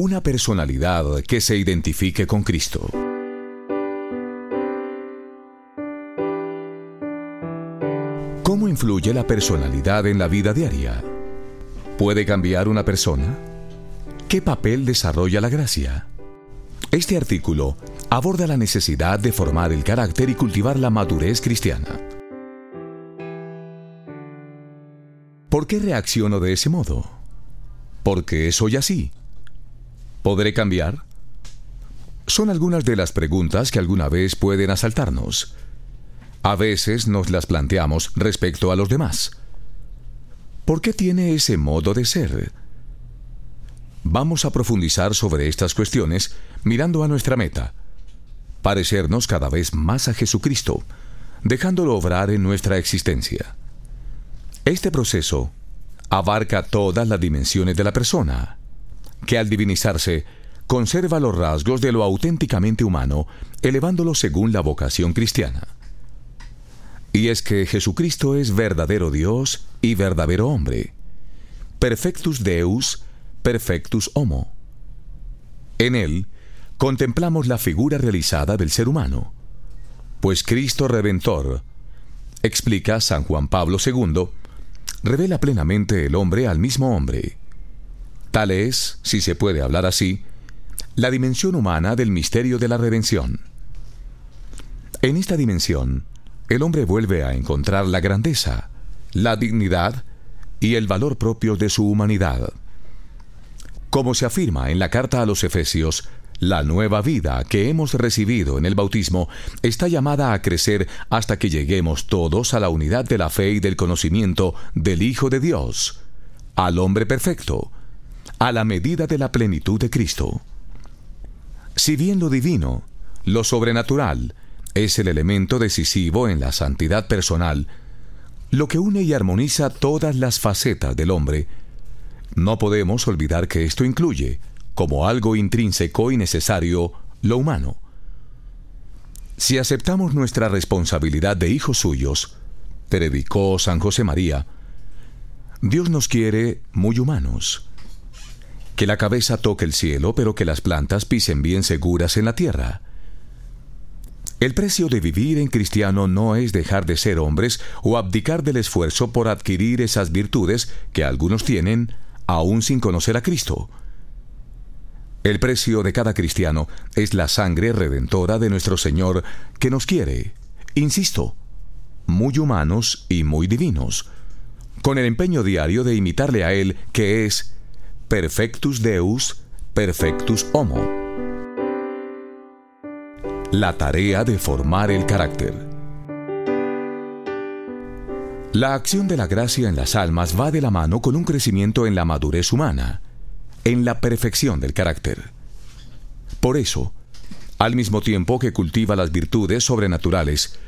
Una personalidad que se identifique con Cristo. ¿Cómo influye la personalidad en la vida diaria? ¿Puede cambiar una persona? ¿Qué papel desarrolla la gracia? Este artículo aborda la necesidad de formar el carácter y cultivar la madurez cristiana. ¿Por qué reacciono de ese modo? ¿Por qué soy así? ¿Podré cambiar? Son algunas de las preguntas que alguna vez pueden asaltarnos. A veces nos las planteamos respecto a los demás. ¿Por qué tiene ese modo de ser? Vamos a profundizar sobre estas cuestiones mirando a nuestra meta, parecernos cada vez más a Jesucristo, dejándolo obrar en nuestra existencia. Este proceso abarca todas las dimensiones de la persona, que al divinizarse conserva los rasgos de lo auténticamente humano, elevándolo según la vocación cristiana. Y es que Jesucristo es verdadero Dios y verdadero hombre. Perfectus Deus, perfectus homo. En él contemplamos la figura realizada del ser humano, pues Cristo Redentor, explica San Juan Pablo II, revela plenamente el hombre al mismo hombre. Es, si se puede hablar así, la dimensión humana del misterio de la redención. En esta dimensión, el hombre vuelve a encontrar la grandeza, la dignidad y el valor propio de su humanidad. Como se afirma en la carta a los Efesios, la nueva vida que hemos recibido en el bautismo está llamada a crecer hasta que lleguemos todos a la unidad de la fe y del conocimiento del Hijo de Dios, al hombre perfecto, a la medida de la plenitud de Cristo. Si bien lo divino, lo sobrenatural, es el elemento decisivo en la santidad personal, lo que une y armoniza todas las facetas del hombre, no podemos olvidar que esto incluye como algo intrínseco y necesario lo humano. Si aceptamos nuestra responsabilidad de hijos suyos, predicó San José María, Dios nos quiere muy humanos. Que la cabeza toque el cielo, pero que las plantas pisen bien seguras en la tierra. El precio de vivir en cristiano no es dejar de ser hombres o abdicar del esfuerzo por adquirir esas virtudes que algunos tienen aún sin conocer a Cristo. El precio de cada cristiano es la sangre redentora de nuestro Señor que nos quiere, insisto, muy humanos y muy divinos, con el empeño diario de imitarle a Él que es perfectus Deus, perfectus homo. La tarea de formar el carácter. La acción de la gracia en las almas va de la mano con un crecimiento en la madurez humana en la perfección del carácter. Por eso, al mismo tiempo que cultiva las virtudes sobrenaturales,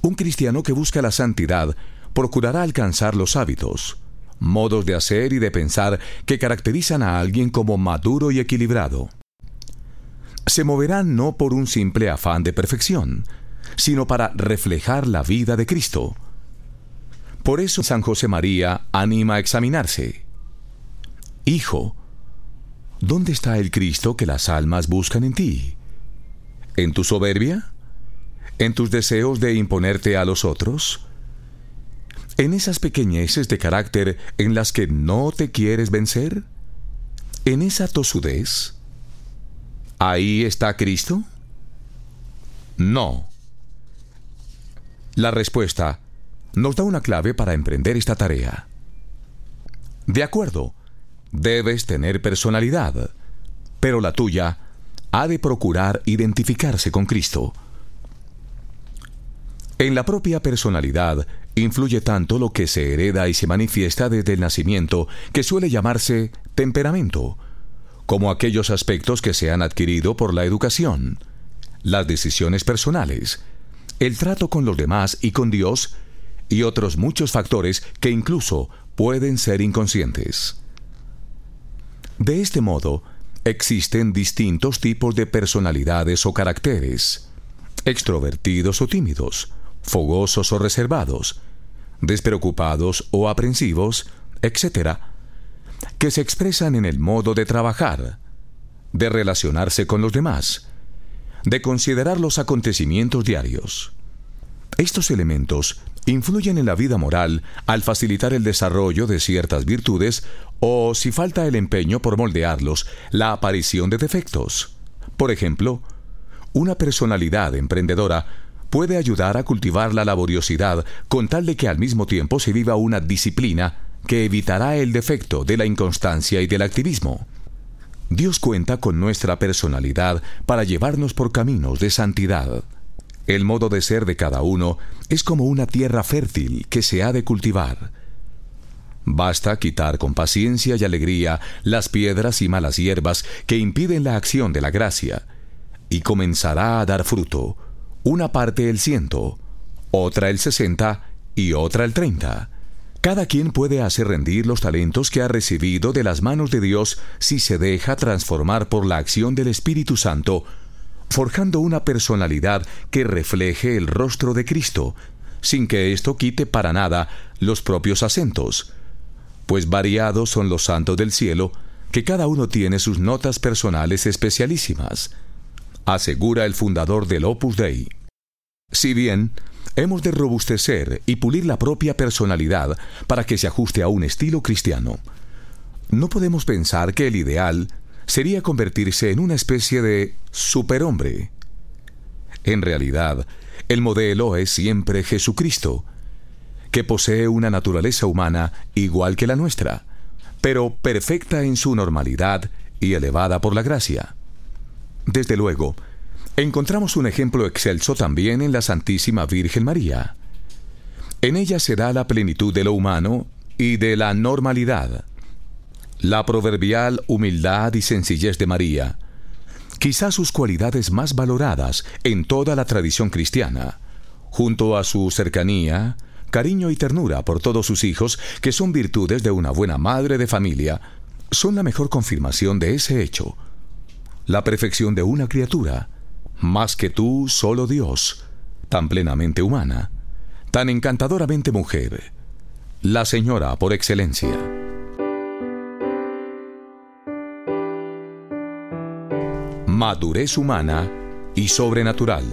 un cristiano que busca la santidad procurará alcanzar los hábitos, modos de hacer y de pensar que caracterizan a alguien como maduro y equilibrado. Se moverán no por un simple afán de perfección, sino para reflejar la vida de Cristo. Por eso San José María anima a examinarse. Hijo, ¿Dónde está el Cristo que las almas buscan en ti? ¿En tu soberbia? ¿En tus deseos de imponerte a los otros? ¿En esas pequeñeces de carácter en las que no te quieres vencer? ¿En esa tosudez? ¿Ahí está Cristo? No. La respuesta nos da una clave para emprender esta tarea. De acuerdo, Debes tener personalidad, pero la tuya ha de procurar identificarse con Cristo. En la propia personalidad influye tanto lo que se hereda y se manifiesta desde el nacimiento, que suele llamarse temperamento, como aquellos aspectos que se han adquirido por la educación, las decisiones personales, el trato con los demás y con Dios, y otros muchos factores que incluso pueden ser inconscientes. De este modo, existen distintos tipos de personalidades o caracteres, extrovertidos o tímidos, fogosos o reservados, despreocupados o aprensivos, etc., que se expresan en el modo de trabajar, de relacionarse con los demás, de considerar los acontecimientos diarios. Estos elementos influyen en la vida moral al facilitar el desarrollo de ciertas virtudes o, si falta el empeño por moldearlos, la aparición de defectos. Por ejemplo, una personalidad emprendedora puede ayudar a cultivar la laboriosidad con tal de que al mismo tiempo se viva una disciplina que evitará el defecto de la inconstancia y del activismo. Dios cuenta con nuestra personalidad para llevarnos por caminos de santidad. El modo de ser de cada uno es como una tierra fértil que se ha de cultivar. Basta quitar con paciencia y alegría las piedras y malas hierbas que impiden la acción de la gracia, y comenzará a dar fruto, una parte el ciento, otra el sesenta y otra el treinta. Cada quien puede hacer rendir los talentos que ha recibido de las manos de Dios si se deja transformar por la acción del Espíritu Santo, forjando una personalidad que refleje el rostro de Cristo, sin que esto quite para nada los propios acentos, pues variados son los santos del cielo, que cada uno tiene sus notas personales especialísimas, asegura el fundador del Opus Dei. Si bien hemos de robustecer y pulir la propia personalidad para que se ajuste a un estilo cristiano. No podemos pensar que el ideal sería convertirse en una especie de superhombre. En realidad, el modelo es siempre Jesucristo, que posee una naturaleza humana igual que la nuestra, pero perfecta en su normalidad y elevada por la gracia. Desde luego, Encontramos un ejemplo excelso también en la Santísima Virgen María. En ella se da la plenitud de lo humano y de la normalidad. La proverbial humildad y sencillez de María, quizás sus cualidades más valoradas en toda la tradición cristiana, junto a su cercanía, cariño y ternura por todos sus hijos, que son virtudes de una buena madre de familia, son la mejor confirmación de ese hecho. La perfección de una criatura, más que tú, solo Dios, tan plenamente humana, tan encantadoramente mujer, la señora por excelencia. Madurez humana y sobrenatural.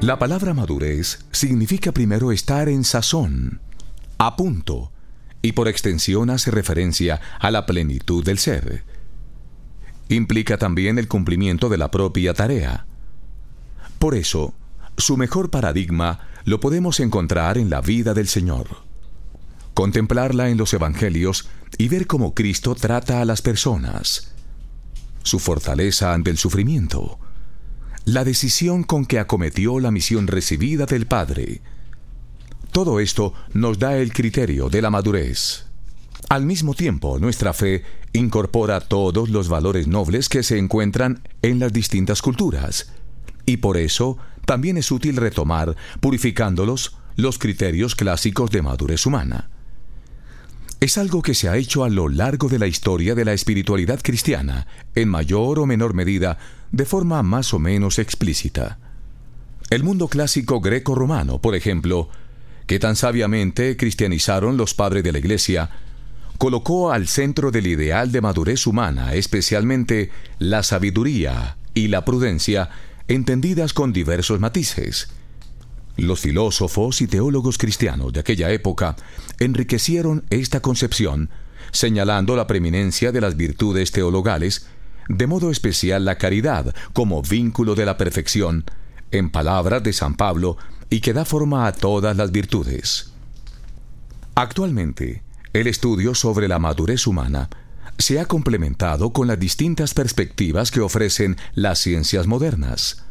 La palabra madurez significa primero estar en sazón, a punto, y por extensión hace referencia a la plenitud del ser implica también el cumplimiento de la propia tarea. Por eso, su mejor paradigma lo podemos encontrar en la vida del Señor. Contemplarla en los Evangelios y ver cómo Cristo trata a las personas. Su fortaleza ante el sufrimiento. La decisión con que acometió la misión recibida del Padre. Todo esto nos da el criterio de la madurez. Al mismo tiempo, nuestra fe incorpora todos los valores nobles que se encuentran en las distintas culturas, y por eso también es útil retomar, purificándolos, los criterios clásicos de madurez humana. Es algo que se ha hecho a lo largo de la historia de la espiritualidad cristiana, en mayor o menor medida, de forma más o menos explícita. El mundo clásico greco-romano, por ejemplo, que tan sabiamente cristianizaron los padres de la Iglesia, colocó al centro del ideal de madurez humana, especialmente la sabiduría y la prudencia, entendidas con diversos matices. Los filósofos y teólogos cristianos de aquella época enriquecieron esta concepción, señalando la preeminencia de las virtudes teologales, de modo especial la caridad como vínculo de la perfección, en palabras de San Pablo, y que da forma a todas las virtudes. Actualmente, el estudio sobre la madurez humana se ha complementado con las distintas perspectivas que ofrecen las ciencias modernas.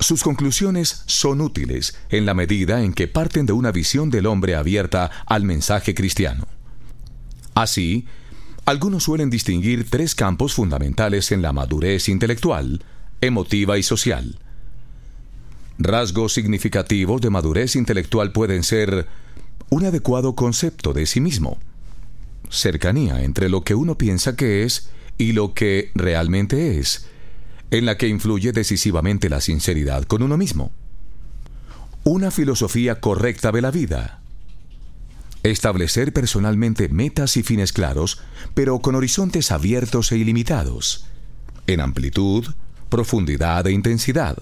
Sus conclusiones son útiles en la medida en que parten de una visión del hombre abierta al mensaje cristiano. Así, algunos suelen distinguir tres campos fundamentales en la madurez intelectual, emotiva y social. Rasgos significativos de madurez intelectual pueden ser un adecuado concepto de sí mismo, cercanía entre lo que uno piensa que es y lo que realmente es, en la que influye decisivamente la sinceridad con uno mismo. Una filosofía correcta de la vida. Establecer personalmente metas y fines claros, pero con horizontes abiertos e ilimitados, en amplitud, profundidad e intensidad.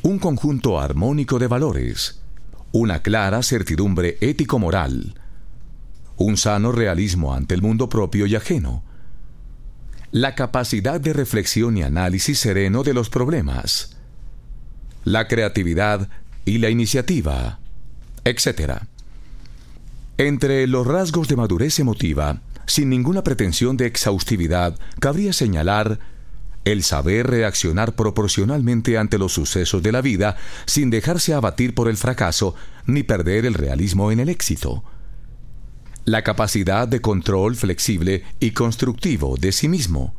Un conjunto armónico de valores, una clara certidumbre ético-moral, un sano realismo ante el mundo propio y ajeno, la capacidad de reflexión y análisis sereno de los problemas, la creatividad y la iniciativa, etc. Entre los rasgos de madurez emotiva, sin ninguna pretensión de exhaustividad, cabría señalar el saber reaccionar proporcionalmente ante los sucesos de la vida sin dejarse abatir por el fracaso ni perder el realismo en el éxito. La capacidad de control flexible y constructivo de sí mismo.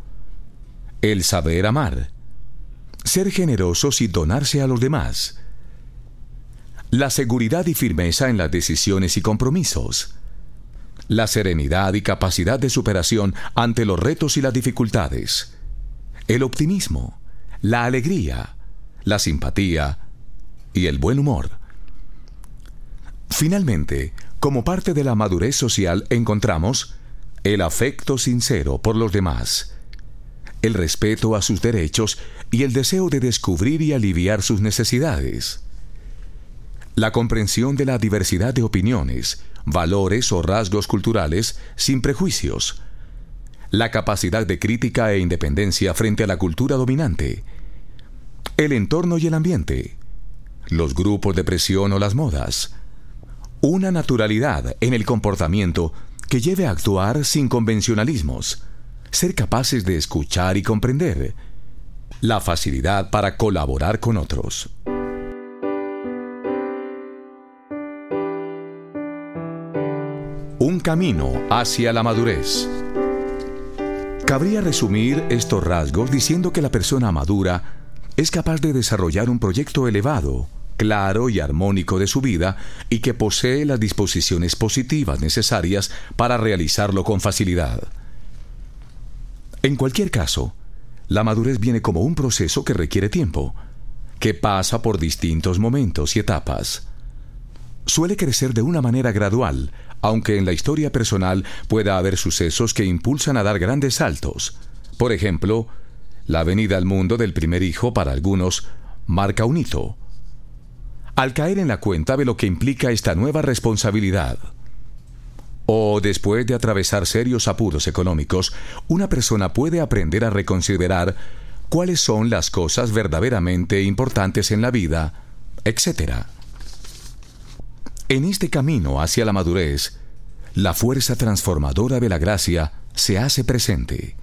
El saber amar. Ser generosos y donarse a los demás. La seguridad y firmeza en las decisiones y compromisos. La serenidad y capacidad de superación ante los retos y las dificultades el optimismo, la alegría, la simpatía y el buen humor. Finalmente, como parte de la madurez social encontramos el afecto sincero por los demás, el respeto a sus derechos y el deseo de descubrir y aliviar sus necesidades, la comprensión de la diversidad de opiniones, valores o rasgos culturales sin prejuicios, la capacidad de crítica e independencia frente a la cultura dominante, el entorno y el ambiente, los grupos de presión o las modas, una naturalidad en el comportamiento que lleve a actuar sin convencionalismos, ser capaces de escuchar y comprender, la facilidad para colaborar con otros. Un camino hacia la madurez. Cabría resumir estos rasgos diciendo que la persona madura es capaz de desarrollar un proyecto elevado, claro y armónico de su vida y que posee las disposiciones positivas necesarias para realizarlo con facilidad. En cualquier caso, la madurez viene como un proceso que requiere tiempo, que pasa por distintos momentos y etapas. Suele crecer de una manera gradual, aunque en la historia personal pueda haber sucesos que impulsan a dar grandes saltos. Por ejemplo, la venida al mundo del primer hijo para algunos marca un hito. Al caer en la cuenta de lo que implica esta nueva responsabilidad. O después de atravesar serios apuros económicos, una persona puede aprender a reconsiderar cuáles son las cosas verdaderamente importantes en la vida, etc. En este camino hacia la madurez, la fuerza transformadora de la gracia se hace presente.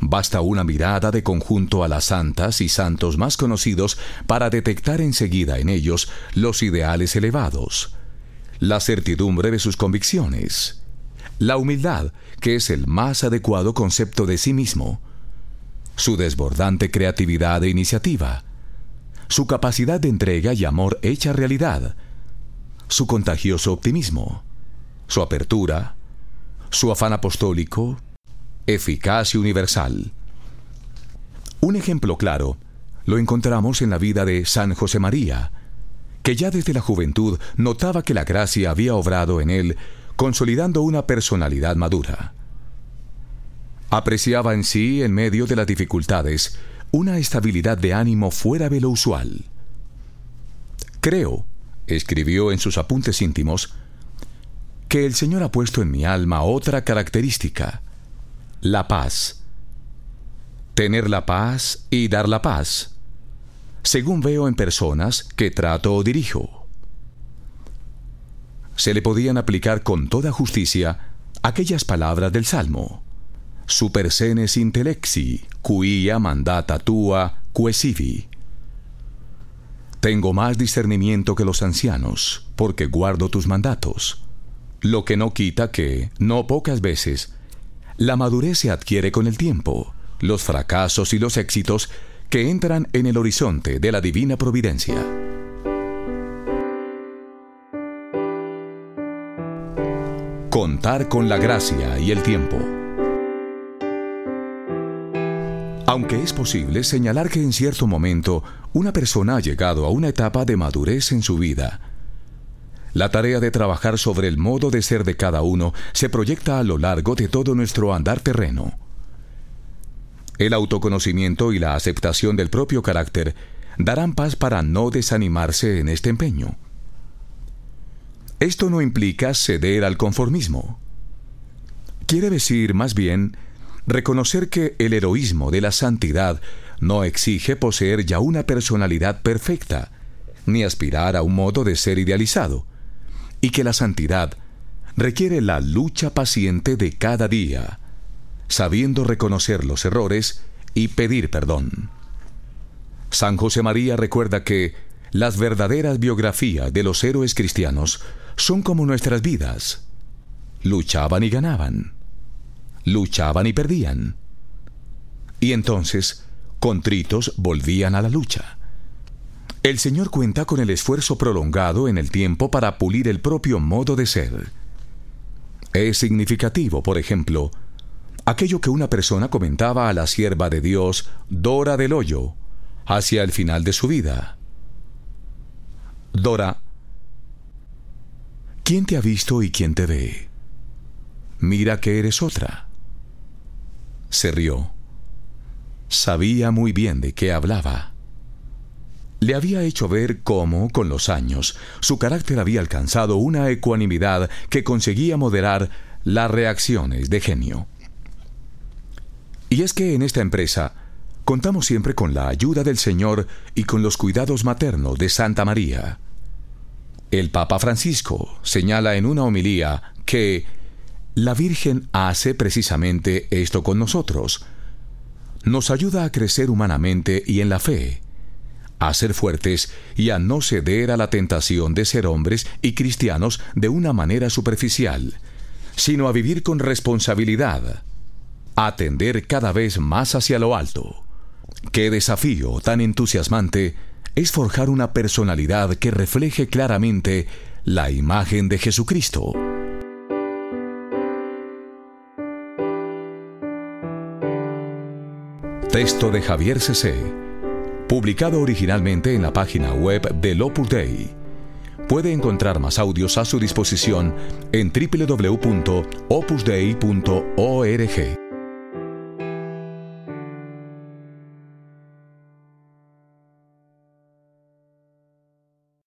Basta una mirada de conjunto a las santas y santos más conocidos para detectar enseguida en ellos los ideales elevados, la certidumbre de sus convicciones, la humildad, que es el más adecuado concepto de sí mismo, su desbordante creatividad e iniciativa, su capacidad de entrega y amor hecha realidad, su contagioso optimismo, su apertura, su afán apostólico, eficaz y universal. Un ejemplo claro lo encontramos en la vida de San José María, que ya desde la juventud notaba que la gracia había obrado en él, consolidando una personalidad madura. Apreciaba en sí, en medio de las dificultades, una estabilidad de ánimo fuera de lo usual. Creo, escribió en sus apuntes íntimos, que el Señor ha puesto en mi alma otra característica, la paz. Tener la paz y dar la paz, según veo en personas que trato o dirijo. Se le podían aplicar con toda justicia aquellas palabras del Salmo. Super senes intellexi, quia mandata tua quesivi. Tengo más discernimiento que los ancianos, porque guardo tus mandatos. Lo que no quita que, no pocas veces, la madurez se adquiere con el tiempo, los fracasos y los éxitos que entran en el horizonte de la divina providencia. Contar con la gracia y el tiempo. Aunque es posible señalar que en cierto momento una persona ha llegado a una etapa de madurez en su vida, La tarea de trabajar sobre el modo de ser de cada uno se proyecta a lo largo de todo nuestro andar terreno. El autoconocimiento y la aceptación del propio carácter darán paz para no desanimarse en este empeño. Esto no implica ceder al conformismo. Quiere decir, más bien, reconocer que el heroísmo de la santidad no exige poseer ya una personalidad perfecta, ni aspirar a un modo de ser idealizado y que la santidad requiere la lucha paciente de cada día, sabiendo reconocer los errores y pedir perdón. San José María recuerda que las verdaderas biografías de los héroes cristianos son como nuestras vidas. Luchaban y ganaban. Luchaban y perdían. Y entonces, contritos, volvían a la lucha. El Señor cuenta con el esfuerzo prolongado en el tiempo para pulir el propio modo de ser. Es significativo, por ejemplo, aquello que una persona comentaba a la sierva de Dios, Dora del Hoyo, hacia el final de su vida. Dora, ¿quién te ha visto y quién te ve? Mira que eres otra. Se rió. Sabía muy bien de qué hablaba le había hecho ver cómo, con los años, su carácter había alcanzado una ecuanimidad que conseguía moderar las reacciones de genio. Y es que en esta empresa contamos siempre con la ayuda del Señor y con los cuidados maternos de Santa María. El Papa Francisco señala en una homilía que la Virgen hace precisamente esto con nosotros. Nos ayuda a crecer humanamente y en la fe a ser fuertes y a no ceder a la tentación de ser hombres y cristianos de una manera superficial, sino a vivir con responsabilidad, a atender cada vez más hacia lo alto. Qué desafío tan entusiasmante es forjar una personalidad que refleje claramente la imagen de Jesucristo. Texto de Javier C publicado originalmente en la página web del Opus Dei. Puede encontrar más audios a su disposición en www.opusdei.org.